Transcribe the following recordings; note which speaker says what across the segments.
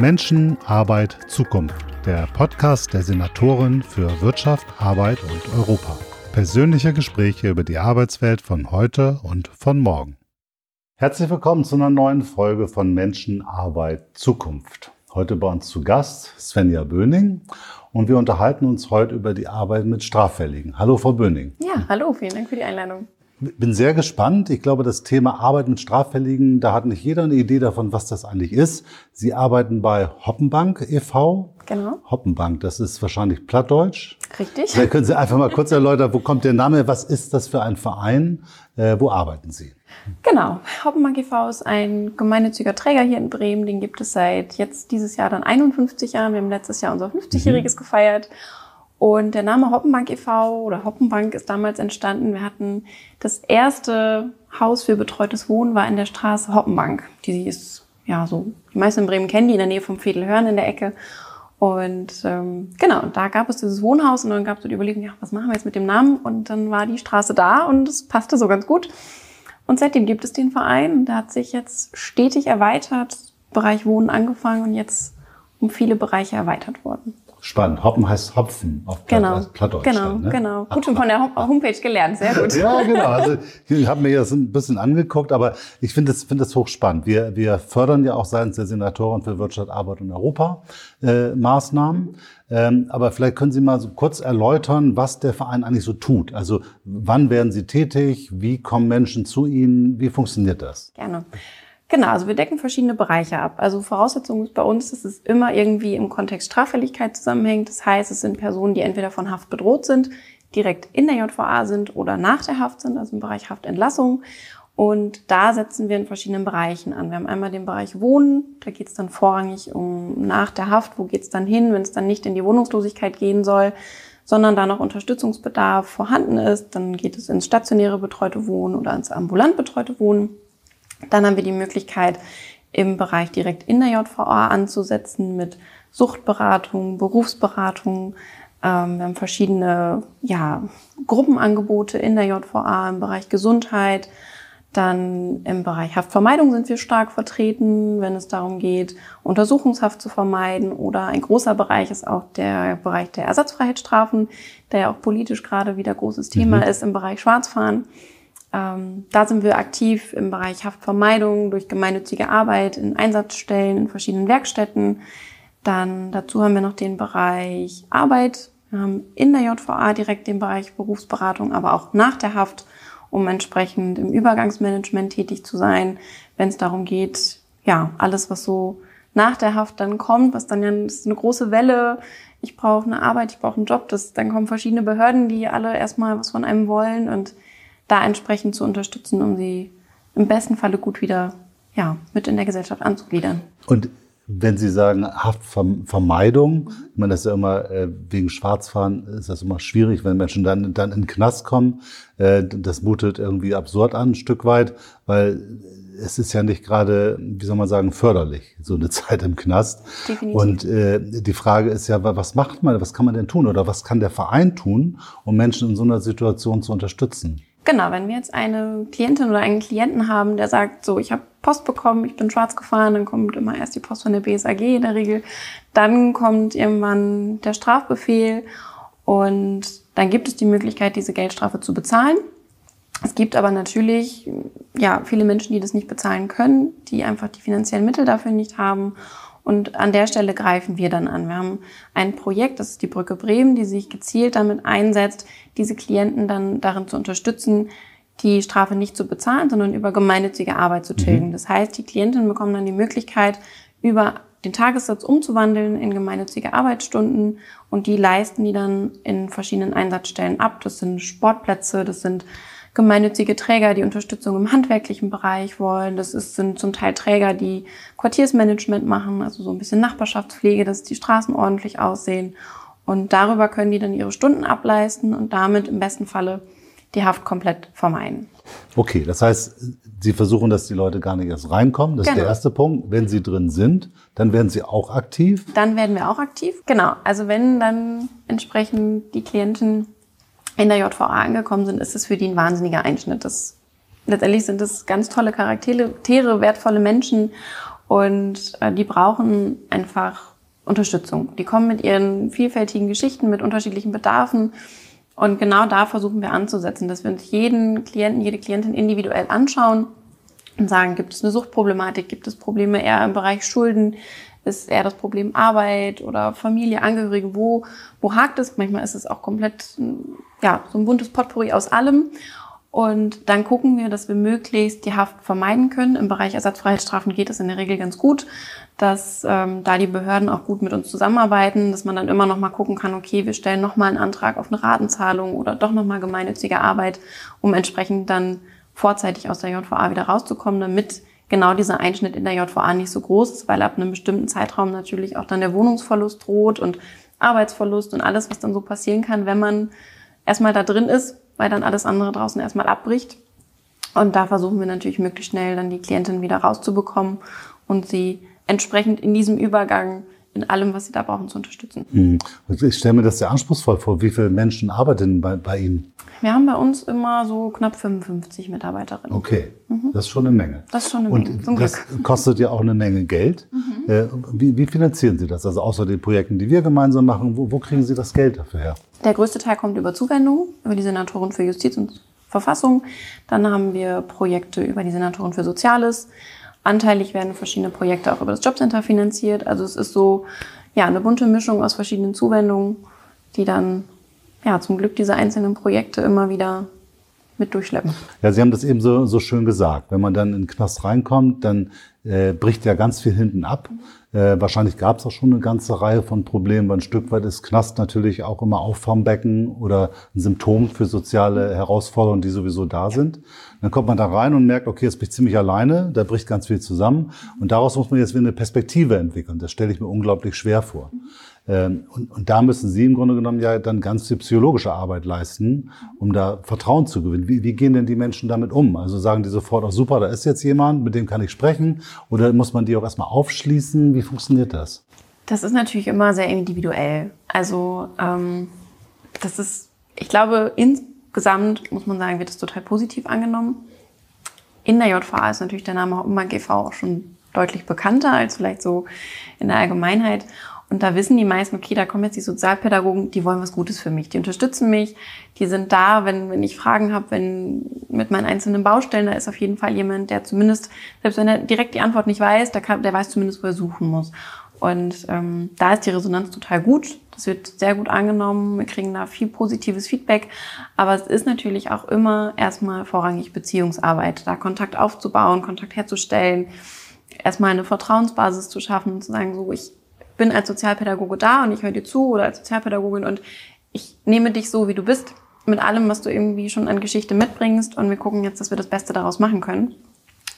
Speaker 1: Menschen, Arbeit, Zukunft. Der Podcast der Senatorin für Wirtschaft, Arbeit und Europa. Persönliche Gespräche über die Arbeitswelt von heute und von morgen. Herzlich willkommen zu einer neuen Folge von Menschen, Arbeit, Zukunft. Heute bei uns zu Gast Svenja Böning und wir unterhalten uns heute über die Arbeit mit Straffälligen. Hallo, Frau Böning.
Speaker 2: Ja, hallo, vielen Dank für die Einladung.
Speaker 1: Bin sehr gespannt. Ich glaube, das Thema Arbeit mit Straffälligen, da hat nicht jeder eine Idee davon, was das eigentlich ist. Sie arbeiten bei Hoppenbank e.V.
Speaker 2: Genau.
Speaker 1: Hoppenbank, das ist wahrscheinlich Plattdeutsch.
Speaker 2: Richtig.
Speaker 1: Vielleicht können Sie einfach mal kurz erläutern, wo kommt der Name, was ist das für ein Verein, äh, wo arbeiten Sie?
Speaker 2: Genau. Hoppenbank e.V. ist ein gemeinnütziger Träger hier in Bremen. Den gibt es seit jetzt dieses Jahr dann 51 Jahren. Wir haben letztes Jahr unser 50-jähriges mhm. gefeiert. Und der Name Hoppenbank e.V. oder Hoppenbank ist damals entstanden. Wir hatten das erste Haus für betreutes Wohnen war in der Straße Hoppenbank. Die ist, ja, so, die meisten in Bremen kennen die in der Nähe vom Vedelhörn in der Ecke. Und ähm, genau, da gab es dieses Wohnhaus und dann gab es so die Überlegung, ja, was machen wir jetzt mit dem Namen? Und dann war die Straße da und es passte so ganz gut. Und seitdem gibt es den Verein. Der hat sich jetzt stetig erweitert, Bereich Wohnen angefangen und jetzt um viele Bereiche erweitert worden.
Speaker 1: Spannend. Hoppen heißt Hopfen
Speaker 2: auf Platt, genau. Plattdeutsch. Genau, ne? genau. Gut schon von der Homepage gelernt, sehr gut.
Speaker 1: ja, genau. Also ich habe mir das ein bisschen angeguckt, aber ich finde das, finde das hochspannend. Wir, wir fördern ja auch seitens der Senatoren für Wirtschaft, Arbeit und Europa äh, Maßnahmen. Ähm, aber vielleicht können Sie mal so kurz erläutern, was der Verein eigentlich so tut. Also wann werden Sie tätig? Wie kommen Menschen zu Ihnen? Wie funktioniert das?
Speaker 2: Gerne. Genau, also wir decken verschiedene Bereiche ab. Also Voraussetzung ist bei uns, dass es immer irgendwie im Kontext Straffälligkeit zusammenhängt. Das heißt, es sind Personen, die entweder von Haft bedroht sind, direkt in der JVA sind oder nach der Haft sind, also im Bereich Haftentlassung. Und da setzen wir in verschiedenen Bereichen an. Wir haben einmal den Bereich Wohnen, da geht es dann vorrangig um nach der Haft, wo geht es dann hin, wenn es dann nicht in die Wohnungslosigkeit gehen soll, sondern da noch Unterstützungsbedarf vorhanden ist, dann geht es ins stationäre betreute Wohnen oder ins ambulant betreute Wohnen. Dann haben wir die Möglichkeit, im Bereich direkt in der JVA anzusetzen mit Suchtberatung, Berufsberatung. Ähm, wir haben verschiedene ja, Gruppenangebote in der JVA im Bereich Gesundheit. Dann im Bereich Haftvermeidung sind wir stark vertreten, wenn es darum geht, Untersuchungshaft zu vermeiden. Oder ein großer Bereich ist auch der Bereich der Ersatzfreiheitsstrafen, der ja auch politisch gerade wieder großes Thema mhm. ist im Bereich Schwarzfahren. Ähm, da sind wir aktiv im Bereich Haftvermeidung durch gemeinnützige Arbeit in Einsatzstellen, in verschiedenen Werkstätten. Dann dazu haben wir noch den Bereich Arbeit. Wir haben in der JVA direkt den Bereich Berufsberatung, aber auch nach der Haft, um entsprechend im Übergangsmanagement tätig zu sein, wenn es darum geht, ja, alles, was so nach der Haft dann kommt, was dann ja ist eine große Welle, ich brauche eine Arbeit, ich brauche einen Job, das, dann kommen verschiedene Behörden, die alle erstmal was von einem wollen und da entsprechend zu unterstützen, um sie im besten Falle gut wieder ja, mit in der Gesellschaft anzugliedern.
Speaker 1: Und wenn Sie sagen Haftvermeidung, ich meine, das ist ja immer äh, wegen Schwarzfahren ist das immer schwierig, wenn Menschen dann dann in den Knast kommen. Äh, das mutet irgendwie absurd an, ein Stück weit, weil es ist ja nicht gerade, wie soll man sagen, förderlich, so eine Zeit im Knast. Definitiv. Und äh, die Frage ist ja, was macht man, was kann man denn tun oder was kann der Verein tun, um Menschen in so einer Situation zu unterstützen?
Speaker 2: Genau, wenn wir jetzt eine Klientin oder einen Klienten haben, der sagt, so, ich habe Post bekommen, ich bin schwarz gefahren, dann kommt immer erst die Post von der BSAG in der Regel, dann kommt irgendwann der Strafbefehl und dann gibt es die Möglichkeit, diese Geldstrafe zu bezahlen. Es gibt aber natürlich ja viele Menschen, die das nicht bezahlen können, die einfach die finanziellen Mittel dafür nicht haben und an der Stelle greifen wir dann an. Wir haben ein Projekt, das ist die Brücke Bremen, die sich gezielt damit einsetzt, diese Klienten dann darin zu unterstützen, die Strafe nicht zu bezahlen, sondern über gemeinnützige Arbeit zu tilgen. Mhm. Das heißt, die Klientinnen bekommen dann die Möglichkeit, über den Tagessatz umzuwandeln in gemeinnützige Arbeitsstunden und die leisten die dann in verschiedenen Einsatzstellen ab. Das sind Sportplätze, das sind gemeinnützige Träger, die Unterstützung im handwerklichen Bereich wollen. Das ist, sind zum Teil Träger, die Quartiersmanagement machen, also so ein bisschen Nachbarschaftspflege, dass die Straßen ordentlich aussehen. Und darüber können die dann ihre Stunden ableisten und damit im besten Falle die Haft komplett vermeiden.
Speaker 1: Okay, das heißt, Sie versuchen, dass die Leute gar nicht erst reinkommen. Das genau. ist der genau. erste Punkt. Wenn sie drin sind, dann werden sie auch aktiv.
Speaker 2: Dann werden wir auch aktiv. Genau. Also wenn dann entsprechend die Klienten in der JVA angekommen sind, ist es für die ein wahnsinniger Einschnitt. Das, letztendlich sind es ganz tolle Charaktere, wertvolle Menschen Und äh, die brauchen einfach Unterstützung. Die kommen mit ihren vielfältigen Geschichten, mit unterschiedlichen Bedarfen. Und genau da versuchen wir anzusetzen, dass wir uns jeden Klienten, jede Klientin individuell anschauen und sagen, gibt es eine Suchtproblematik, gibt es Probleme eher im Bereich Schulden, ist eher das Problem Arbeit oder Familie, Angehörige, wo, wo hakt es? Manchmal ist es auch komplett, ja, so ein buntes Potpourri aus allem. Und dann gucken wir, dass wir möglichst die Haft vermeiden können. Im Bereich Ersatzfreiheitsstrafen geht es in der Regel ganz gut, dass ähm, da die Behörden auch gut mit uns zusammenarbeiten, dass man dann immer noch mal gucken kann, okay, wir stellen noch mal einen Antrag auf eine Ratenzahlung oder doch noch mal gemeinnützige Arbeit, um entsprechend dann vorzeitig aus der JVA wieder rauszukommen, damit genau dieser Einschnitt in der JVA nicht so groß ist, weil ab einem bestimmten Zeitraum natürlich auch dann der Wohnungsverlust droht und Arbeitsverlust und alles, was dann so passieren kann, wenn man erstmal da drin ist, weil dann alles andere draußen erstmal abbricht. Und da versuchen wir natürlich möglichst schnell dann die Klientin wieder rauszubekommen und sie entsprechend in diesem Übergang in allem, was sie da brauchen, zu unterstützen.
Speaker 1: Hm. Ich stelle mir das sehr anspruchsvoll vor. Wie viele Menschen arbeiten bei, bei Ihnen?
Speaker 2: Wir haben bei uns immer so knapp 55 Mitarbeiterinnen.
Speaker 1: Okay, mhm. das ist schon eine Menge.
Speaker 2: Das ist schon eine
Speaker 1: Menge. Und das kostet ja auch eine Menge Geld. Mhm. Äh, wie, wie, finanzieren Sie das? Also außer den Projekten, die wir gemeinsam machen, wo, wo kriegen Sie das Geld dafür her?
Speaker 2: Der größte Teil kommt über Zuwendungen, über die Senatorin für Justiz und Verfassung. Dann haben wir Projekte über die Senatorin für Soziales. Anteilig werden verschiedene Projekte auch über das Jobcenter finanziert. Also es ist so ja eine bunte Mischung aus verschiedenen Zuwendungen, die dann ja zum Glück diese einzelnen Projekte immer wieder mit durchschleppen.
Speaker 1: Ja, Sie haben das eben so, so schön gesagt. Wenn man dann in den Knast reinkommt, dann äh, bricht ja ganz viel hinten ab. Äh, wahrscheinlich gab es auch schon eine ganze Reihe von Problemen, weil ein Stück weit ist Knast natürlich auch immer Auffangbecken oder ein Symptom für soziale Herausforderungen, die sowieso da sind. Dann kommt man da rein und merkt, okay, jetzt bin ich ziemlich alleine, da bricht ganz viel zusammen. Und daraus muss man jetzt wieder eine Perspektive entwickeln. Das stelle ich mir unglaublich schwer vor. Ähm, und, und da müssen Sie im Grunde genommen ja dann ganz viel psychologische Arbeit leisten, um da Vertrauen zu gewinnen. Wie, wie gehen denn die Menschen damit um? Also sagen die sofort, auch super, da ist jetzt jemand, mit dem kann ich sprechen? Oder muss man die auch erstmal aufschließen? Wie funktioniert das?
Speaker 2: Das ist natürlich immer sehr individuell. Also ähm, das ist, ich glaube, insgesamt muss man sagen, wird es total positiv angenommen. In der JVA ist natürlich der Name Hauptmann GV auch schon deutlich bekannter als vielleicht so in der Allgemeinheit. Und da wissen die meisten, okay, da kommen jetzt die Sozialpädagogen, die wollen was Gutes für mich, die unterstützen mich, die sind da, wenn, wenn ich Fragen habe, wenn mit meinen einzelnen Baustellen, da ist auf jeden Fall jemand, der zumindest, selbst wenn er direkt die Antwort nicht weiß, der, kann, der weiß zumindest, wo er suchen muss. Und ähm, da ist die Resonanz total gut. Das wird sehr gut angenommen. Wir kriegen da viel positives Feedback. Aber es ist natürlich auch immer erstmal vorrangig Beziehungsarbeit, da Kontakt aufzubauen, Kontakt herzustellen, erstmal eine Vertrauensbasis zu schaffen und zu sagen, so, ich bin als Sozialpädagoge da und ich höre dir zu oder als Sozialpädagogin und ich nehme dich so, wie du bist, mit allem, was du irgendwie schon an Geschichte mitbringst und wir gucken jetzt, dass wir das Beste daraus machen können.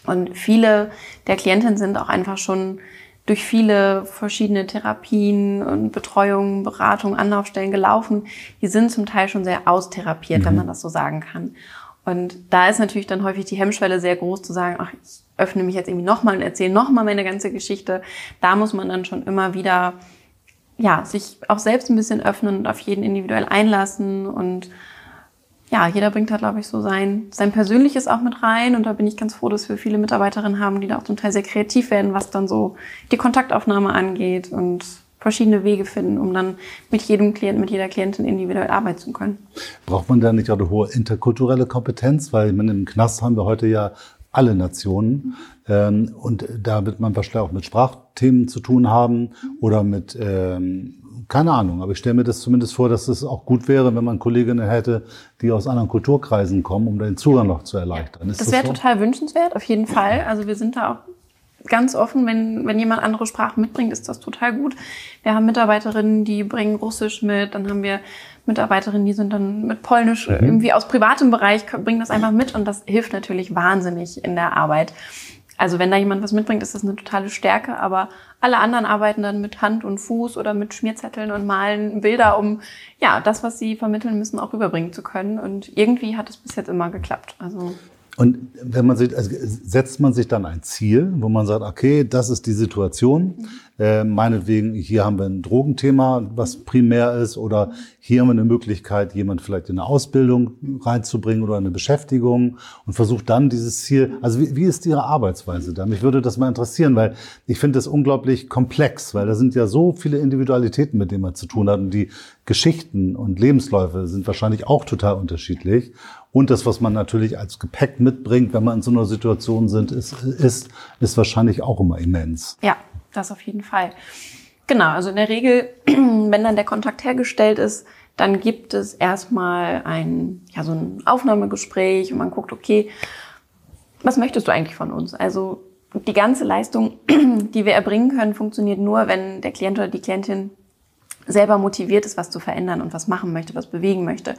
Speaker 2: Und viele der Klientinnen sind auch einfach schon durch viele verschiedene Therapien und Betreuungen, Beratungen, Anlaufstellen gelaufen. Die sind zum Teil schon sehr austherapiert, mhm. wenn man das so sagen kann. Und da ist natürlich dann häufig die Hemmschwelle sehr groß zu sagen, ach, ich öffne mich jetzt irgendwie nochmal und erzähle nochmal meine ganze Geschichte. Da muss man dann schon immer wieder, ja, sich auch selbst ein bisschen öffnen und auf jeden individuell einlassen und ja, jeder bringt da, glaube ich, so sein, sein Persönliches auch mit rein. Und da bin ich ganz froh, dass wir viele Mitarbeiterinnen haben, die da auch zum Teil sehr kreativ werden, was dann so die Kontaktaufnahme angeht und verschiedene Wege finden, um dann mit jedem Klienten, mit jeder Klientin individuell arbeiten zu können.
Speaker 1: Braucht man da nicht auch eine hohe interkulturelle Kompetenz? Weil man im Knast haben wir heute ja alle Nationen. Ähm, und da wird man wahrscheinlich auch mit Sprachthemen zu tun haben oder mit, ähm, keine Ahnung, aber ich stelle mir das zumindest vor, dass es auch gut wäre, wenn man Kolleginnen hätte, die aus anderen Kulturkreisen kommen, um den Zugang noch zu erleichtern.
Speaker 2: Ist das wäre so? total wünschenswert, auf jeden Fall. Also wir sind da auch ganz offen, wenn, wenn jemand andere Sprachen mitbringt, ist das total gut. Wir haben Mitarbeiterinnen, die bringen Russisch mit, dann haben wir Mitarbeiterinnen, die sind dann mit Polnisch mhm. irgendwie aus privatem Bereich, bringen das einfach mit und das hilft natürlich wahnsinnig in der Arbeit. Also wenn da jemand was mitbringt, ist das eine totale Stärke, aber alle anderen arbeiten dann mit Hand und Fuß oder mit Schmierzetteln und malen Bilder, um ja das, was sie vermitteln müssen, auch rüberbringen zu können. Und irgendwie hat es bis jetzt immer geklappt. Also
Speaker 1: und wenn man sich, also setzt man sich dann ein Ziel, wo man sagt, okay, das ist die Situation, Äh, meinetwegen, hier haben wir ein Drogenthema, was primär ist, oder hier haben wir eine Möglichkeit, jemand vielleicht in eine Ausbildung reinzubringen oder eine Beschäftigung und versucht dann dieses Ziel. Also wie, wie ist Ihre Arbeitsweise da? Mich würde das mal interessieren, weil ich finde das unglaublich komplex, weil da sind ja so viele Individualitäten, mit denen man zu tun hat und die Geschichten und Lebensläufe sind wahrscheinlich auch total unterschiedlich. Und das, was man natürlich als Gepäck mitbringt, wenn man in so einer Situation sind, ist, ist, ist wahrscheinlich auch immer immens.
Speaker 2: Ja, das auf jeden Fall. Genau, also in der Regel, wenn dann der Kontakt hergestellt ist, dann gibt es erstmal ein, ja, so ein Aufnahmegespräch und man guckt, okay, was möchtest du eigentlich von uns? Also die ganze Leistung, die wir erbringen können, funktioniert nur, wenn der Klient oder die Klientin selber motiviert ist, was zu verändern und was machen möchte, was bewegen möchte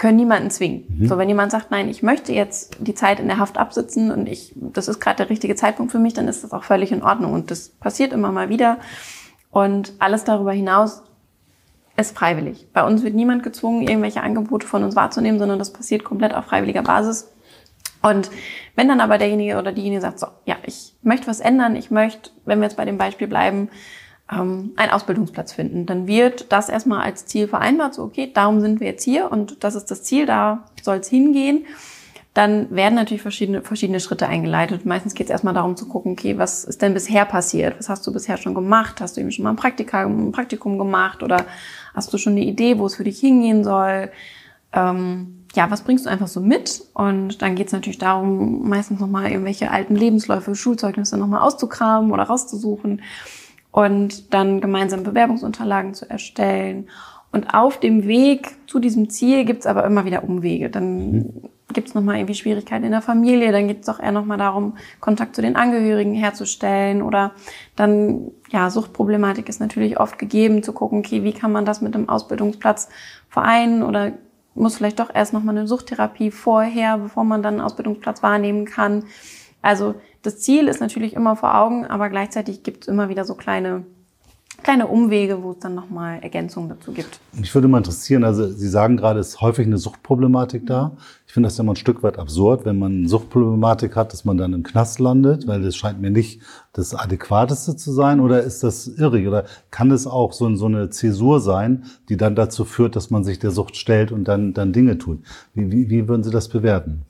Speaker 2: können niemanden zwingen. Mhm. So, wenn jemand sagt, nein, ich möchte jetzt die Zeit in der Haft absitzen und ich, das ist gerade der richtige Zeitpunkt für mich, dann ist das auch völlig in Ordnung. Und das passiert immer mal wieder. Und alles darüber hinaus ist freiwillig. Bei uns wird niemand gezwungen, irgendwelche Angebote von uns wahrzunehmen, sondern das passiert komplett auf freiwilliger Basis. Und wenn dann aber derjenige oder diejenige sagt, so, ja, ich möchte was ändern, ich möchte, wenn wir jetzt bei dem Beispiel bleiben, ähm, einen Ausbildungsplatz finden. Dann wird das erstmal als Ziel vereinbart, so okay, darum sind wir jetzt hier und das ist das Ziel, da soll es hingehen. Dann werden natürlich verschiedene, verschiedene Schritte eingeleitet. Meistens geht es erstmal darum zu gucken, okay, was ist denn bisher passiert? Was hast du bisher schon gemacht? Hast du eben schon mal ein, Praktika, ein Praktikum gemacht oder hast du schon eine Idee, wo es für dich hingehen soll? Ähm, ja, was bringst du einfach so mit? Und dann geht es natürlich darum, meistens nochmal irgendwelche alten Lebensläufe, Schulzeugnisse nochmal auszukramen oder rauszusuchen und dann gemeinsam Bewerbungsunterlagen zu erstellen. Und auf dem Weg zu diesem Ziel gibt's aber immer wieder Umwege. Dann mhm. gibt's nochmal irgendwie Schwierigkeiten in der Familie, dann geht's doch eher nochmal darum, Kontakt zu den Angehörigen herzustellen. Oder dann, ja, Suchtproblematik ist natürlich oft gegeben, zu gucken, okay, wie kann man das mit einem Ausbildungsplatz vereinen oder muss vielleicht doch erst nochmal eine Suchttherapie vorher, bevor man dann einen Ausbildungsplatz wahrnehmen kann. Also das Ziel ist natürlich immer vor Augen, aber gleichzeitig gibt es immer wieder so kleine kleine Umwege, wo es dann nochmal Ergänzungen dazu gibt.
Speaker 1: Mich würde mal interessieren, also Sie sagen gerade, es ist häufig eine Suchtproblematik da. Ich finde das ja mal ein Stück weit absurd, wenn man eine Suchtproblematik hat, dass man dann im Knast landet, weil das scheint mir nicht das Adäquateste zu sein. Oder ist das irrig? Oder kann es auch so, so eine Zäsur sein, die dann dazu führt, dass man sich der Sucht stellt und dann, dann Dinge tut? Wie, wie, wie würden Sie das bewerten?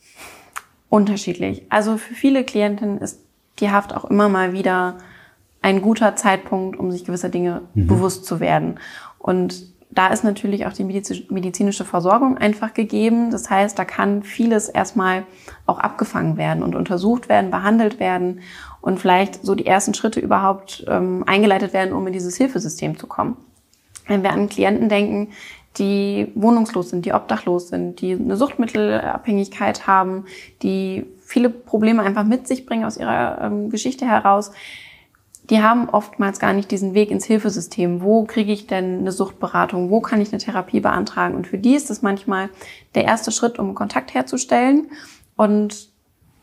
Speaker 2: Unterschiedlich. Also für viele Klientinnen ist die Haft auch immer mal wieder ein guter Zeitpunkt, um sich gewisser Dinge mhm. bewusst zu werden. Und da ist natürlich auch die medizinische Versorgung einfach gegeben. Das heißt, da kann vieles erstmal auch abgefangen werden und untersucht werden, behandelt werden und vielleicht so die ersten Schritte überhaupt ähm, eingeleitet werden, um in dieses Hilfesystem zu kommen. Wenn wir an Klienten denken, die wohnungslos sind, die obdachlos sind, die eine Suchtmittelabhängigkeit haben, die viele Probleme einfach mit sich bringen aus ihrer ähm, Geschichte heraus, die haben oftmals gar nicht diesen Weg ins Hilfesystem. Wo kriege ich denn eine Suchtberatung? Wo kann ich eine Therapie beantragen? Und für die ist das manchmal der erste Schritt, um Kontakt herzustellen und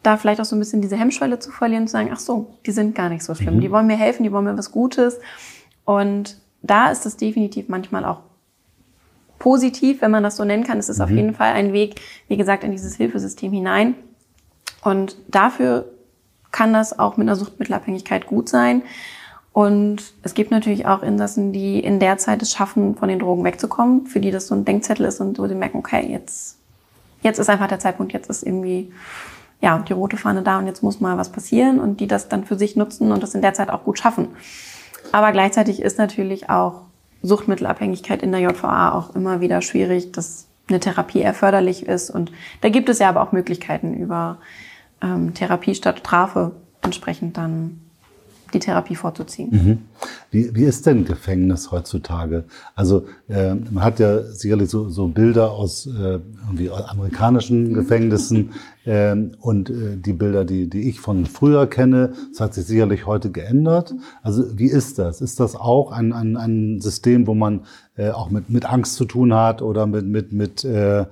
Speaker 2: da vielleicht auch so ein bisschen diese Hemmschwelle zu verlieren und zu sagen, ach so, die sind gar nicht so schlimm. Mhm. Die wollen mir helfen, die wollen mir was Gutes. Und da ist es definitiv manchmal auch positiv, wenn man das so nennen kann. Es ist mhm. auf jeden Fall ein Weg, wie gesagt, in dieses Hilfesystem hinein. Und dafür kann das auch mit einer Suchtmittelabhängigkeit gut sein. Und es gibt natürlich auch Insassen, die in der Zeit es schaffen, von den Drogen wegzukommen, für die das so ein Denkzettel ist und wo sie merken, okay, jetzt, jetzt ist einfach der Zeitpunkt, jetzt ist irgendwie, ja, die rote Fahne da und jetzt muss mal was passieren und die das dann für sich nutzen und das in der Zeit auch gut schaffen. Aber gleichzeitig ist natürlich auch Suchtmittelabhängigkeit in der JVA auch immer wieder schwierig, dass eine Therapie erforderlich ist. Und da gibt es ja aber auch Möglichkeiten über ähm, Therapie statt Strafe entsprechend dann die Therapie vorzuziehen.
Speaker 1: Mhm. Wie, wie ist denn Gefängnis heutzutage? Also äh, man hat ja sicherlich so, so Bilder aus äh, irgendwie amerikanischen Gefängnissen äh, und die Bilder, die, die ich von früher kenne, das hat sich sicherlich heute geändert. Also wie ist das? Ist das auch ein, ein, ein System, wo man äh, auch mit, mit Angst zu tun hat oder mit, mit, mit äh,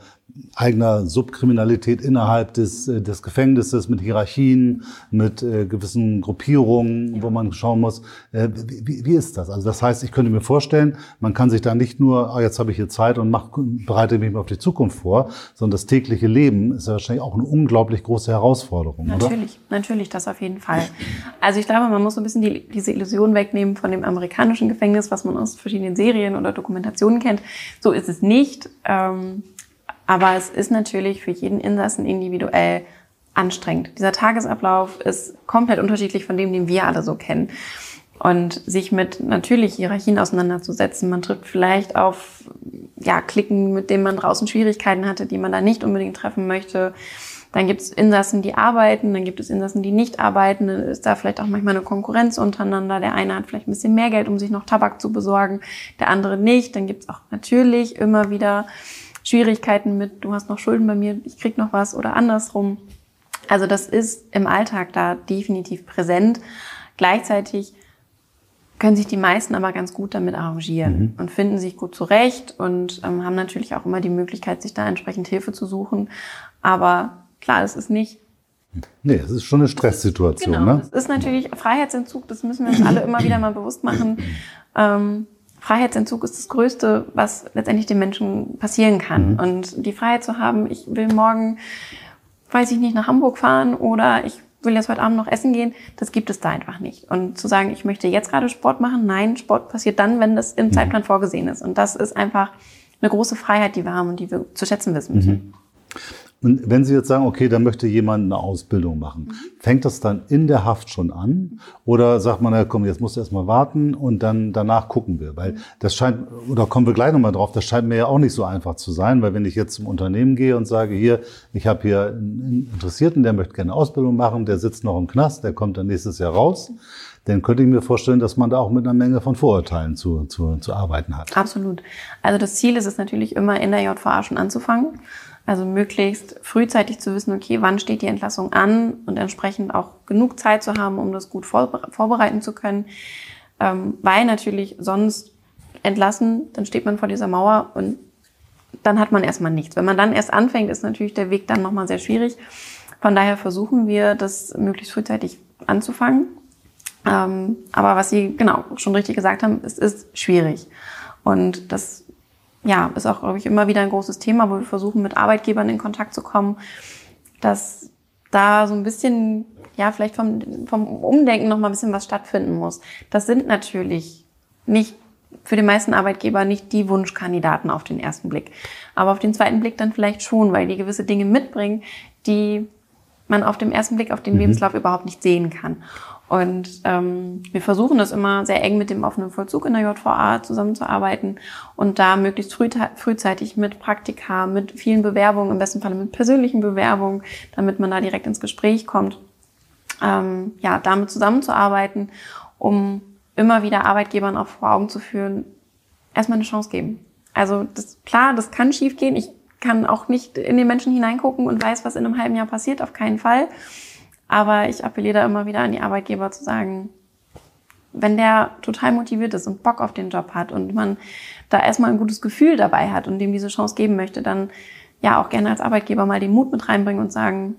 Speaker 1: eigener Subkriminalität innerhalb des, äh, des Gefängnisses, mit Hierarchien, mit äh, gewissen Gruppierungen, wo man schauen muss, äh, wie, wie ist das? Also das heißt, ich könnte mir vorstellen, man kann sich da nicht nur, oh, jetzt habe ich hier Zeit und mach, bereite mich auf die Zukunft vor, sondern das tägliche Leben ist ja wahrscheinlich auch eine unglaublich große Herausforderung,
Speaker 2: natürlich, oder? Natürlich, das auf jeden Fall. Also ich glaube, man muss so ein bisschen die, diese Illusion wegnehmen von dem amerikanischen Gefängnis, was man aus verschiedenen Serien oder Dokumentationen kennt. So ist es nicht. Ähm, aber es ist natürlich für jeden Insassen individuell anstrengend. Dieser Tagesablauf ist komplett unterschiedlich von dem, den wir alle so kennen. Und sich mit natürlich Hierarchien auseinanderzusetzen. Man trifft vielleicht auf ja, Klicken, mit denen man draußen Schwierigkeiten hatte, die man da nicht unbedingt treffen möchte. Dann gibt es Insassen, die arbeiten, dann gibt es Insassen, die nicht arbeiten. Dann ist da vielleicht auch manchmal eine Konkurrenz untereinander. Der eine hat vielleicht ein bisschen mehr Geld, um sich noch Tabak zu besorgen, der andere nicht. Dann gibt es auch natürlich immer wieder Schwierigkeiten mit, du hast noch Schulden bei mir, ich krieg noch was oder andersrum. Also das ist im Alltag da definitiv präsent. Gleichzeitig können sich die meisten aber ganz gut damit arrangieren mhm. und finden sich gut zurecht und ähm, haben natürlich auch immer die Möglichkeit, sich da entsprechend Hilfe zu suchen. Aber klar, es ist nicht.
Speaker 1: Nee, es ist schon eine Stresssituation. Genau, ne?
Speaker 2: Es ist natürlich Freiheitsentzug, das müssen wir uns alle immer wieder mal bewusst machen. Ähm, Freiheitsentzug ist das Größte, was letztendlich den Menschen passieren kann. Mhm. Und die Freiheit zu haben, ich will morgen, weiß ich nicht, nach Hamburg fahren oder ich will jetzt heute Abend noch essen gehen, das gibt es da einfach nicht. Und zu sagen, ich möchte jetzt gerade Sport machen, nein, Sport passiert dann, wenn das im mhm. Zeitplan vorgesehen ist. Und das ist einfach eine große Freiheit, die wir haben und die wir zu schätzen wissen müssen. Mhm.
Speaker 1: Und wenn Sie jetzt sagen, okay, da möchte jemand eine Ausbildung machen, fängt das dann in der Haft schon an? Oder sagt man, ja, komm, jetzt musst du erstmal warten und dann danach gucken wir? Weil das scheint, oder kommen wir gleich nochmal drauf, das scheint mir ja auch nicht so einfach zu sein, weil wenn ich jetzt zum Unternehmen gehe und sage, hier, ich habe hier einen Interessierten, der möchte gerne Ausbildung machen, der sitzt noch im Knast, der kommt dann nächstes Jahr raus, dann könnte ich mir vorstellen, dass man da auch mit einer Menge von Vorurteilen zu, zu, zu arbeiten hat.
Speaker 2: Absolut. Also das Ziel ist es natürlich immer in der JVA schon anzufangen. Also möglichst frühzeitig zu wissen, okay, wann steht die Entlassung an und entsprechend auch genug Zeit zu haben, um das gut vorbereiten zu können. Ähm, weil natürlich sonst entlassen, dann steht man vor dieser Mauer und dann hat man erstmal nichts. Wenn man dann erst anfängt, ist natürlich der Weg dann nochmal sehr schwierig. Von daher versuchen wir, das möglichst frühzeitig anzufangen. Ähm, aber was Sie genau schon richtig gesagt haben, es ist schwierig. Und das ja, ist auch, glaube ich, immer wieder ein großes Thema, wo wir versuchen, mit Arbeitgebern in Kontakt zu kommen, dass da so ein bisschen, ja, vielleicht vom, vom Umdenken noch mal ein bisschen was stattfinden muss. Das sind natürlich nicht für die meisten Arbeitgeber nicht die Wunschkandidaten auf den ersten Blick. Aber auf den zweiten Blick dann vielleicht schon, weil die gewisse Dinge mitbringen, die man auf dem ersten Blick auf den mhm. Lebenslauf überhaupt nicht sehen kann. Und ähm, wir versuchen das immer sehr eng mit dem offenen Vollzug in der JVA zusammenzuarbeiten und da möglichst früh, frühzeitig mit Praktika, mit vielen Bewerbungen, im besten Falle mit persönlichen Bewerbungen, damit man da direkt ins Gespräch kommt, ähm, ja, damit zusammenzuarbeiten, um immer wieder Arbeitgebern auch vor Augen zu führen, erstmal eine Chance geben. Also das, klar, das kann schiefgehen. Ich kann auch nicht in den Menschen hineingucken und weiß, was in einem halben Jahr passiert, auf keinen Fall. Aber ich appelliere da immer wieder an die Arbeitgeber zu sagen, wenn der total motiviert ist und Bock auf den Job hat und man da erstmal ein gutes Gefühl dabei hat und dem diese Chance geben möchte, dann ja auch gerne als Arbeitgeber mal den Mut mit reinbringen und sagen,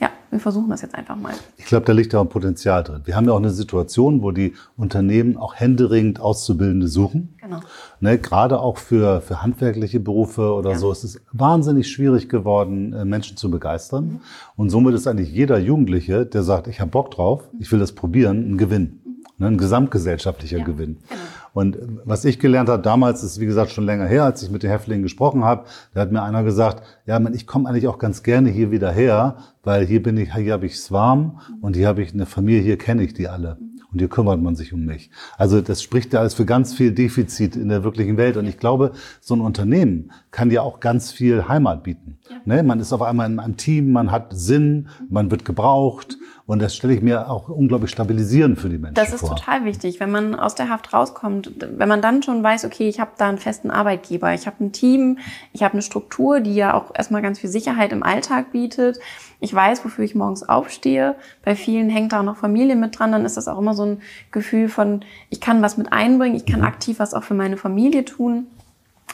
Speaker 2: ja, wir versuchen das jetzt einfach mal.
Speaker 1: Ich glaube, da liegt ja auch Potenzial drin. Wir haben ja auch eine Situation, wo die Unternehmen auch händeringend Auszubildende suchen. Genau. Ne, gerade auch für, für handwerkliche Berufe oder ja. so ist es wahnsinnig schwierig geworden, äh, Menschen zu begeistern. Mhm. Und somit ist eigentlich jeder Jugendliche, der sagt, ich habe Bock drauf, ich will das probieren, ein Gewinn. Mhm. Ne, ein gesamtgesellschaftlicher ja. Gewinn. Genau. Und was ich gelernt habe damals, ist wie gesagt schon länger her, als ich mit den Häftlingen gesprochen habe, da hat mir einer gesagt, ja, man, ich komme eigentlich auch ganz gerne hier wieder her, weil hier bin ich, hier habe ich es warm und hier habe ich eine Familie, hier kenne ich die alle. Und hier kümmert man sich um mich. Also das spricht ja alles für ganz viel Defizit in der wirklichen Welt. Und ich glaube, so ein Unternehmen kann ja auch ganz viel Heimat bieten. Ja. Ne? Man ist auf einmal in einem Team, man hat Sinn, man wird gebraucht. Und das stelle ich mir auch unglaublich stabilisierend für die Menschen
Speaker 2: Das ist
Speaker 1: vor.
Speaker 2: total wichtig, wenn man aus der Haft rauskommt, wenn man dann schon weiß, okay, ich habe da einen festen Arbeitgeber, ich habe ein Team, ich habe eine Struktur, die ja auch erstmal ganz viel Sicherheit im Alltag bietet. Ich weiß, wofür ich morgens aufstehe. Bei vielen hängt da auch noch Familie mit dran. Dann ist das auch immer so ein Gefühl von, ich kann was mit einbringen, ich kann mhm. aktiv was auch für meine Familie tun.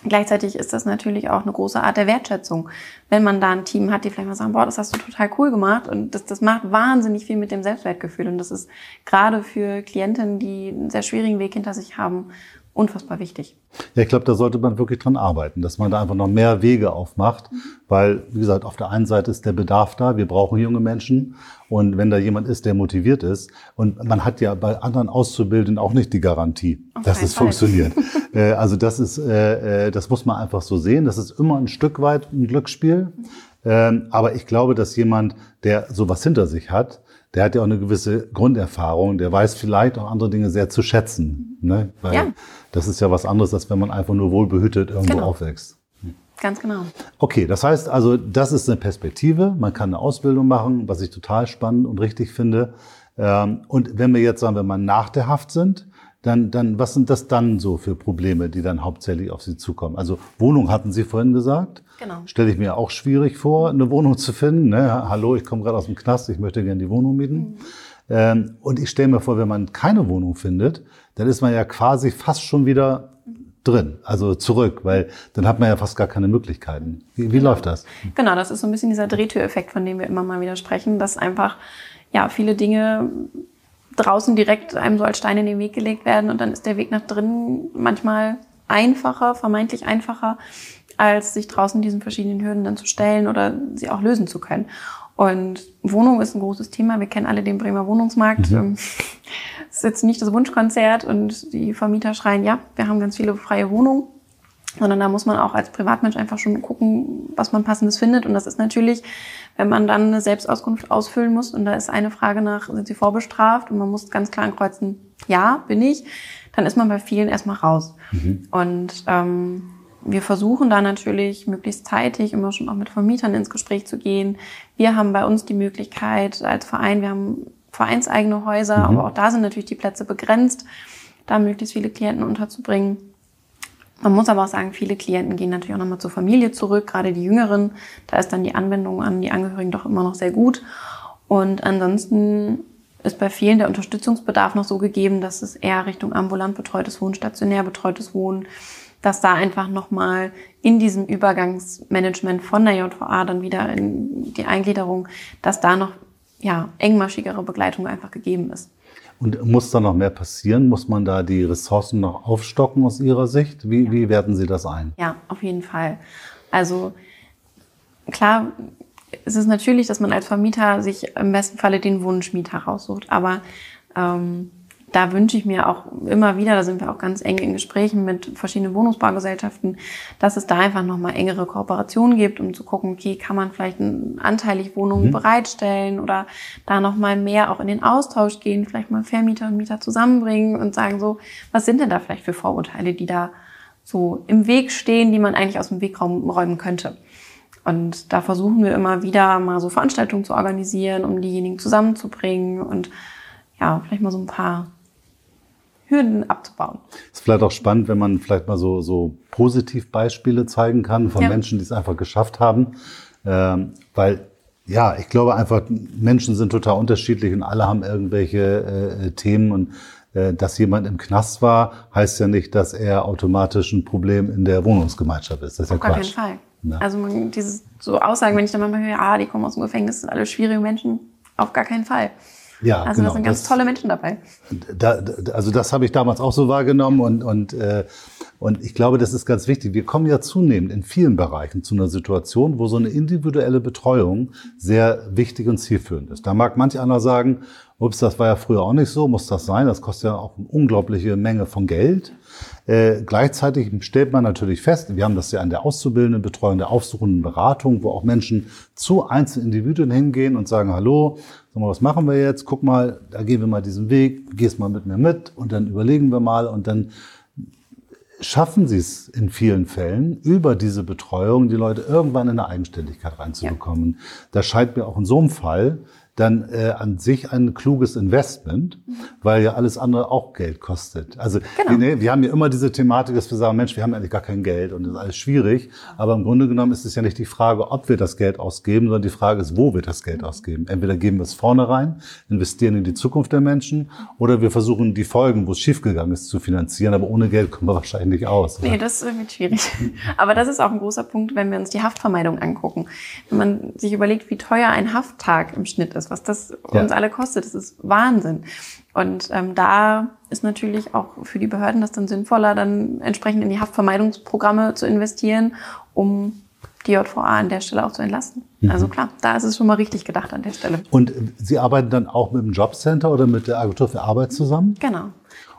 Speaker 2: Gleichzeitig ist das natürlich auch eine große Art der Wertschätzung. Wenn man da ein Team hat, die vielleicht mal sagen, boah, das hast du total cool gemacht und das, das macht wahnsinnig viel mit dem Selbstwertgefühl und das ist gerade für Klientinnen, die einen sehr schwierigen Weg hinter sich haben, unfassbar wichtig.
Speaker 1: Ja, ich glaube, da sollte man wirklich dran arbeiten, dass man da einfach noch mehr Wege aufmacht, mhm. weil, wie gesagt, auf der einen Seite ist der Bedarf da, wir brauchen junge Menschen und wenn da jemand ist, der motiviert ist und man hat ja bei anderen Auszubildenden auch nicht die Garantie, auf dass es Fall. funktioniert. äh, also das ist, äh, äh, das muss man einfach so sehen, das ist immer ein Stück weit ein Glücksspiel, ähm, aber ich glaube, dass jemand, der sowas hinter sich hat, der hat ja auch eine gewisse Grunderfahrung, der weiß vielleicht auch andere Dinge sehr zu schätzen. Ne? Weil ja. das ist ja was anderes, als wenn man einfach nur wohlbehütet irgendwo genau. aufwächst.
Speaker 2: Ganz genau.
Speaker 1: Okay, das heißt also, das ist eine Perspektive. Man kann eine Ausbildung machen, was ich total spannend und richtig finde. Ähm, und wenn wir jetzt sagen, wenn wir nach der Haft sind, dann, dann, was sind das dann so für Probleme, die dann hauptsächlich auf Sie zukommen? Also Wohnung hatten Sie vorhin gesagt. Genau. Stelle ich mir auch schwierig vor, eine Wohnung zu finden. Ne? Hallo, ich komme gerade aus dem Knast, ich möchte gerne die Wohnung mieten. Mhm. Ähm, und ich stelle mir vor, wenn man keine Wohnung findet, dann ist man ja quasi fast schon wieder drin, also zurück, weil dann hat man ja fast gar keine Möglichkeiten. Wie, wie genau. läuft das?
Speaker 2: Genau, das ist so ein bisschen dieser Drehtüreffekt, von dem wir immer mal wieder sprechen, dass einfach ja viele Dinge draußen direkt einem so als Stein in den Weg gelegt werden und dann ist der Weg nach drinnen manchmal einfacher, vermeintlich einfacher, als sich draußen diesen verschiedenen Hürden dann zu stellen oder sie auch lösen zu können. Und Wohnung ist ein großes Thema. Wir kennen alle den Bremer Wohnungsmarkt. Ähm, es ist jetzt nicht das Wunschkonzert und die Vermieter schreien, ja, wir haben ganz viele freie Wohnungen sondern da muss man auch als Privatmensch einfach schon gucken, was man passendes findet. Und das ist natürlich, wenn man dann eine Selbstauskunft ausfüllen muss und da ist eine Frage nach, sind Sie vorbestraft? Und man muss ganz klar ankreuzen, ja, bin ich, dann ist man bei vielen erstmal raus. Mhm. Und ähm, wir versuchen da natürlich möglichst zeitig immer schon auch mit Vermietern ins Gespräch zu gehen. Wir haben bei uns die Möglichkeit als Verein, wir haben vereinseigene Häuser, mhm. aber auch da sind natürlich die Plätze begrenzt, da möglichst viele Klienten unterzubringen. Man muss aber auch sagen, viele Klienten gehen natürlich auch nochmal zur Familie zurück, gerade die Jüngeren. Da ist dann die Anwendung an die Angehörigen doch immer noch sehr gut. Und ansonsten ist bei vielen der Unterstützungsbedarf noch so gegeben, dass es eher Richtung ambulant betreutes Wohnen, stationär betreutes Wohnen, dass da einfach nochmal in diesem Übergangsmanagement von der JVA dann wieder in die Eingliederung, dass da noch ja, engmaschigere Begleitung einfach gegeben ist.
Speaker 1: Und muss da noch mehr passieren? Muss man da die Ressourcen noch aufstocken aus Ihrer Sicht? Wie, ja. wie werten Sie das ein?
Speaker 2: Ja, auf jeden Fall. Also klar, es ist natürlich, dass man als Vermieter sich im besten Falle den Wunschmieter heraussucht. Aber ähm, da wünsche ich mir auch immer wieder, da sind wir auch ganz eng in Gesprächen mit verschiedenen Wohnungsbaugesellschaften, dass es da einfach nochmal engere Kooperationen gibt, um zu gucken, okay, kann man vielleicht anteilig Wohnungen mhm. bereitstellen oder da nochmal mehr auch in den Austausch gehen, vielleicht mal Vermieter und Mieter zusammenbringen und sagen so, was sind denn da vielleicht für Vorurteile, die da so im Weg stehen, die man eigentlich aus dem Weg räumen könnte. Und da versuchen wir immer wieder mal so Veranstaltungen zu organisieren, um diejenigen zusammenzubringen und ja, vielleicht mal so ein paar Hürden abzubauen.
Speaker 1: Ist vielleicht auch spannend, wenn man vielleicht mal so, so Positivbeispiele zeigen kann von ja. Menschen, die es einfach geschafft haben. Ähm, weil, ja, ich glaube einfach, Menschen sind total unterschiedlich und alle haben irgendwelche äh, Themen und äh, dass jemand im Knast war, heißt ja nicht, dass er automatisch ein Problem in der Wohnungsgemeinschaft ist. Das ist ja
Speaker 2: Auf gar keinen Fall. Ja. Also man, dieses so Aussagen, wenn ich dann manchmal höre, ah, die kommen aus dem Gefängnis, sind alle schwierige Menschen, auf gar keinen Fall. Ja, also genau. da sind ganz das, tolle Menschen dabei.
Speaker 1: Da, also das habe ich damals auch so wahrgenommen und, und, äh, und ich glaube, das ist ganz wichtig. Wir kommen ja zunehmend in vielen Bereichen zu einer Situation, wo so eine individuelle Betreuung sehr wichtig und zielführend ist. Da mag manch einer sagen, ups, das war ja früher auch nicht so, muss das sein? Das kostet ja auch eine unglaubliche Menge von Geld. Äh, gleichzeitig stellt man natürlich fest, wir haben das ja an der auszubildenden Betreuung, der aufsuchenden Beratung, wo auch Menschen zu einzelnen Individuen hingehen und sagen, hallo, sag mal, was machen wir jetzt? Guck mal, da gehen wir mal diesen Weg, gehst mal mit mir mit und dann überlegen wir mal und dann schaffen sie es in vielen Fällen, über diese Betreuung die Leute irgendwann in eine Eigenständigkeit reinzubekommen. Ja. Das scheint mir auch in so einem Fall dann äh, an sich ein kluges Investment, weil ja alles andere auch Geld kostet. Also
Speaker 2: Genau.
Speaker 1: wir, wir haben ja immer diese Thematik, dass wir sagen, Mensch, wir haben eigentlich gar kein Geld und das ist alles schwierig. Aber im Grunde genommen ist es ja nicht die Frage, ob wir das Geld ausgeben, sondern die Frage ist, wo wir das Geld ausgeben. Entweder geben wir es vorne rein, investieren in die Zukunft der Menschen, oder wir versuchen die Folgen, wo es schiefgegangen ist, zu finanzieren. Aber ohne Geld kommen wir wahrscheinlich nicht aus. oder?
Speaker 2: Nee, das wird schwierig. Aber das ist auch ein großer Punkt, wenn wir uns die Haftvermeidung angucken. Wenn man sich überlegt, wie teuer ein Hafttag im Schnitt ist, was das
Speaker 1: Ja.
Speaker 2: uns alle kostet, das ist Wahnsinn. Und ähm, da ist natürlich auch für die Behörden das dann sinnvoller, dann entsprechend in die Haftvermeidungsprogramme zu investieren, um die JVA an der Stelle auch zu entlasten.
Speaker 1: Mhm.
Speaker 2: Also klar, da ist es schon mal richtig gedacht an der Stelle.
Speaker 1: Und Sie arbeiten dann auch mit dem Jobcenter oder mit der Agentur für Arbeit zusammen?
Speaker 2: Genau.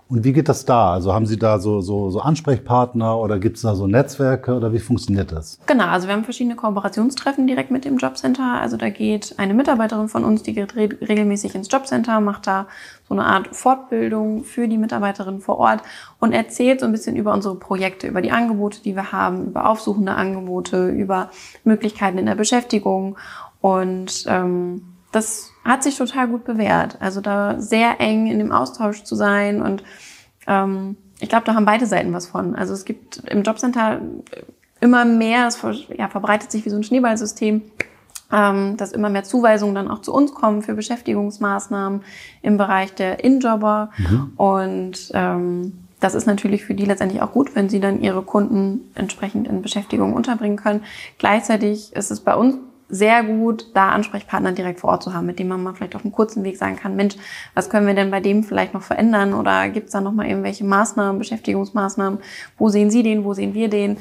Speaker 1: Und wie geht das da? Also haben Sie da so, so, so Ansprechpartner oder gibt es da so Netzwerke oder wie funktioniert das?
Speaker 2: Genau, also wir haben verschiedene Kooperationstreffen direkt mit dem Jobcenter. Also da geht eine Mitarbeiterin von uns, die geht re regelmäßig ins Jobcenter, macht da so eine Art Fortbildung für die Mitarbeiterin vor Ort und erzählt so ein bisschen über unsere Projekte, über die Angebote, die wir haben, über aufsuchende Angebote, über Möglichkeiten in der Beschäftigung. Und ähm, das hat sich total gut bewährt. Also da sehr eng in dem Austausch zu sein und ähm, ich glaube, da haben beide Seiten was von. Also es gibt im Jobcenter immer mehr, es ja, verbreitet sich wie so ein Schneeballsystem, ähm, dass immer mehr Zuweisungen dann auch zu uns kommen für Beschäftigungsmaßnahmen im Bereich der Injobber. Und ähm, das ist natürlich für die letztendlich auch gut, wenn sie dann ihre Kunden entsprechend in Beschäftigung unterbringen können. Gleichzeitig ist es bei uns sehr gut, da Ansprechpartner direkt vor Ort zu haben, mit dem man mal vielleicht auf einem kurzen Weg sagen kann, Mensch, was können wir denn bei dem vielleicht noch verändern? Oder gibt es da noch mal irgendwelche Maßnahmen, Beschäftigungsmaßnahmen, wo sehen Sie den, wo sehen wir den?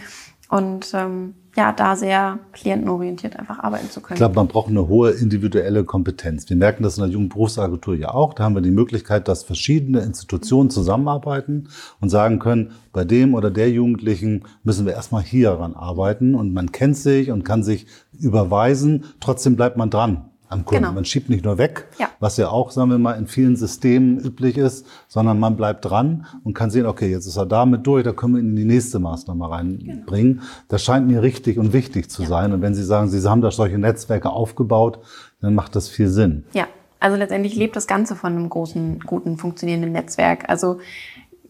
Speaker 2: Und ähm, ja, da sehr klientenorientiert einfach arbeiten zu können.
Speaker 1: Ich glaube, man braucht eine hohe individuelle Kompetenz. Wir merken das in der Jugendberufsagentur ja auch. Da haben wir die Möglichkeit, dass verschiedene Institutionen zusammenarbeiten und sagen können, bei dem oder der Jugendlichen müssen wir erstmal hier ran arbeiten und man kennt sich und kann sich überweisen. Trotzdem bleibt man dran am Kunden.
Speaker 2: Genau.
Speaker 1: Man schiebt nicht nur weg,
Speaker 2: Ja.
Speaker 1: was ja auch, sagen wir mal, in vielen Systemen üblich ist, sondern man bleibt dran und kann sehen, okay, jetzt ist er damit durch, da können wir ihn in die nächste Maßnahme reinbringen. Das scheint mir richtig und wichtig zu sein. Und wenn Sie sagen, Sie haben da solche Netzwerke aufgebaut, dann macht das viel Sinn.
Speaker 2: Ja, also letztendlich lebt das Ganze von einem großen, guten, funktionierenden Netzwerk. Also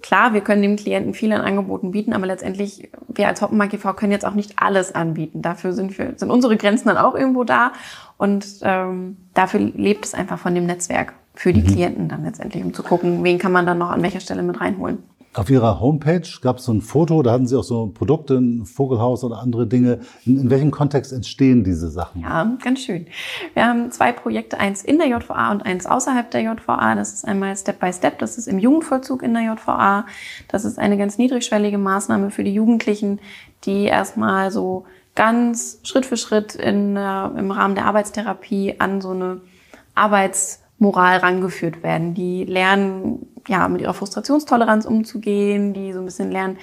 Speaker 2: klar, wir können dem Klienten viel an Angeboten bieten, aber letztendlich, wir als Hoppenmark e.V. können jetzt auch nicht alles anbieten. Dafür sind, wir, sind unsere Grenzen dann auch irgendwo da. Und ähm, dafür lebt es einfach von dem Netzwerk für die Klienten dann letztendlich, um zu gucken, wen kann man dann noch an welcher Stelle mit reinholen.
Speaker 1: Auf Ihrer Homepage gab es so ein Foto, da hatten Sie auch so Produkte, ein Vogelhaus oder andere Dinge. In, in welchem Kontext entstehen diese Sachen?
Speaker 2: Ja, ganz schön. Wir haben zwei Projekte, eins in der JVA und eins außerhalb der JVA. Das ist einmal Step by Step, das ist im Jugendvollzug in der JVA. Das ist eine ganz niedrigschwellige Maßnahme für die Jugendlichen, die erstmal so ganz Schritt für Schritt in, äh, im Rahmen der Arbeitstherapie an so eine Arbeitsmoral rangeführt werden. Die lernen, ja, mit ihrer Frustrationstoleranz umzugehen, die so ein bisschen lernen,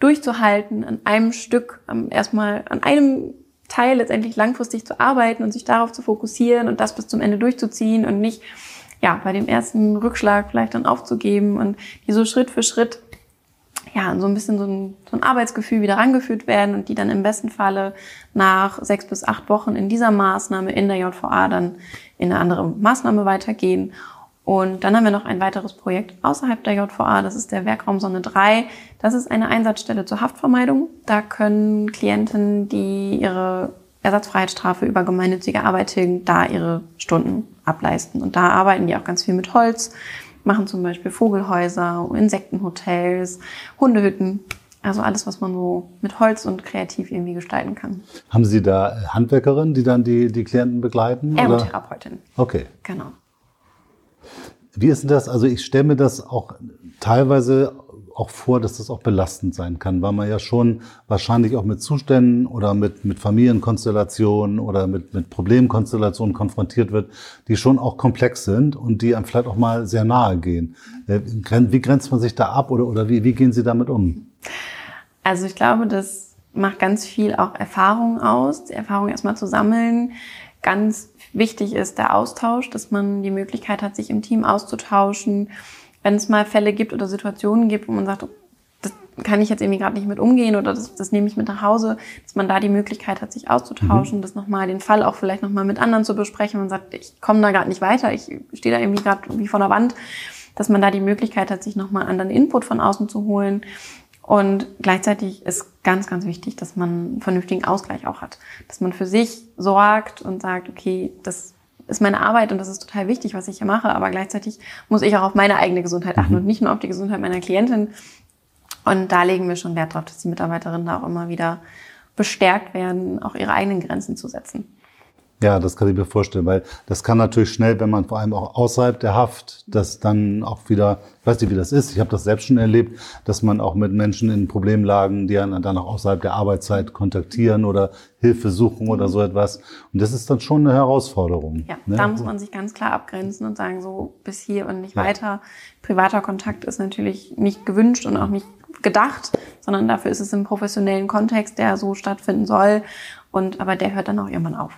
Speaker 2: durchzuhalten, an einem Stück ähm, erstmal an einem Teil letztendlich langfristig zu arbeiten und sich darauf zu fokussieren und das bis zum Ende durchzuziehen und nicht ja bei dem ersten Rückschlag vielleicht dann aufzugeben und die so Schritt für Schritt ja so ein bisschen so ein, so ein Arbeitsgefühl wieder rangeführt werden und die dann im besten Falle nach sechs bis acht Wochen in dieser Maßnahme in der JVA dann in eine andere Maßnahme weitergehen. Und dann haben wir noch ein weiteres Projekt außerhalb der JVA, das ist der Werkraum Sonne 3. Das ist eine Einsatzstelle zur Haftvermeidung. Da können Klienten, die ihre Ersatzfreiheitsstrafe über gemeinnützige Arbeit tilgen, da ihre Stunden ableisten. Und da arbeiten die auch ganz viel mit Holz, machen zum Beispiel Vogelhäuser, Insektenhotels, Hundehütten. Also alles, was man so mit Holz und kreativ irgendwie gestalten kann.
Speaker 1: Haben Sie da Handwerkerinnen, die dann die, die Klienten begleiten?
Speaker 2: Ergotherapeutin,
Speaker 1: Okay.
Speaker 2: genau.
Speaker 1: Wie ist denn das? Also ich stelle mir das auch teilweise auch vor, dass das auch belastend sein kann, weil man ja schon wahrscheinlich auch mit Zuständen oder mit, mit Familienkonstellationen oder mit, mit Problemkonstellationen konfrontiert wird, die schon auch komplex sind und die einem vielleicht auch mal sehr nahe gehen. Äh, Wie grenzt man sich da ab oder, oder wie, wie gehen Sie damit um?
Speaker 2: Also ich glaube, das macht ganz viel auch Erfahrung aus, die Erfahrung erstmal zu sammeln. Ganz wichtig ist der Austausch, dass man die Möglichkeit hat, sich im Team auszutauschen. Wenn es mal Fälle gibt oder Situationen gibt, wo man sagt, das kann ich jetzt irgendwie gerade nicht mit umgehen oder das, das nehme ich mit nach Hause, dass man da die Möglichkeit hat, sich auszutauschen, mhm. das nochmal, den Fall auch vielleicht nochmal mit anderen zu besprechen und sagt, ich komme da gerade nicht weiter, ich stehe da irgendwie gerade wie vor der Wand, dass man da die Möglichkeit hat, sich nochmal anderen Input von außen zu holen. Und gleichzeitig ist ganz, ganz wichtig, dass man einen vernünftigen Ausgleich auch hat. Dass man für sich sorgt und sagt, okay, das ist meine Arbeit und das ist total wichtig, was ich hier mache, aber gleichzeitig muss ich auch auf meine eigene Gesundheit achten mhm. und nicht nur auf die Gesundheit meiner Klientin. Und da legen wir schon Wert drauf, dass die Mitarbeiterinnen da auch immer wieder bestärkt werden, auch ihre eigenen Grenzen zu setzen.
Speaker 1: Ja, das kann ich mir vorstellen, weil das kann natürlich schnell, wenn man vor allem auch außerhalb der Haft, das dann auch wieder, ich weiß nicht, wie das ist, ich habe das selbst schon erlebt, dass man auch mit Menschen in Problemlagen, die einen dann auch außerhalb der Arbeitszeit kontaktieren oder Hilfe suchen oder so etwas. Und das ist dann schon eine Herausforderung.
Speaker 2: Ja, ne? da muss man sich ganz klar abgrenzen und sagen, so bis hier und nicht ja. weiter. Privater Kontakt ist natürlich nicht gewünscht und auch nicht gedacht, sondern dafür ist es im professionellen Kontext, der so stattfinden soll. Und aber der hört dann auch irgendwann auf.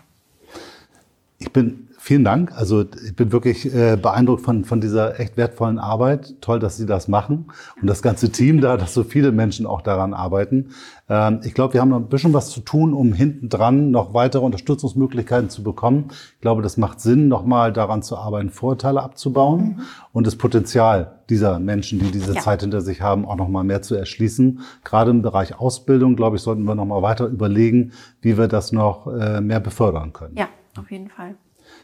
Speaker 1: Ich bin, vielen Dank. Also ich bin wirklich äh, beeindruckt von, von dieser echt wertvollen Arbeit. Toll, dass Sie das machen und das ganze Team da, dass so viele Menschen auch daran arbeiten. Ähm, ich glaube, wir haben noch ein bisschen was zu tun, um hinten dran noch weitere Unterstützungsmöglichkeiten zu bekommen. Ich glaube, das macht Sinn, nochmal daran zu arbeiten, Vorurteile abzubauen mhm. und das Potenzial dieser Menschen, die diese ja. Zeit hinter sich haben, auch nochmal mehr zu erschließen. Gerade im Bereich Ausbildung, glaube ich, sollten wir nochmal weiter überlegen, wie wir das noch äh, mehr befördern können.
Speaker 2: Ja. Auf jeden Fall.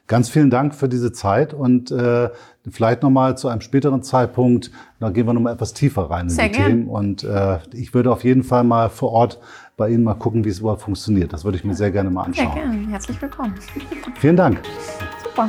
Speaker 1: Ganz vielen Dank für diese Zeit und äh, vielleicht nochmal zu einem späteren Zeitpunkt, da gehen wir nochmal etwas tiefer rein
Speaker 2: Sehr
Speaker 1: in die
Speaker 2: gern.
Speaker 1: Themen. Und äh, ich würde auf jeden Fall mal vor Ort bei Ihnen mal gucken, wie es überhaupt funktioniert. Das würde ich mir sehr gerne mal anschauen.
Speaker 2: Sehr gerne. Herzlich willkommen.
Speaker 1: Vielen Dank.
Speaker 2: Super.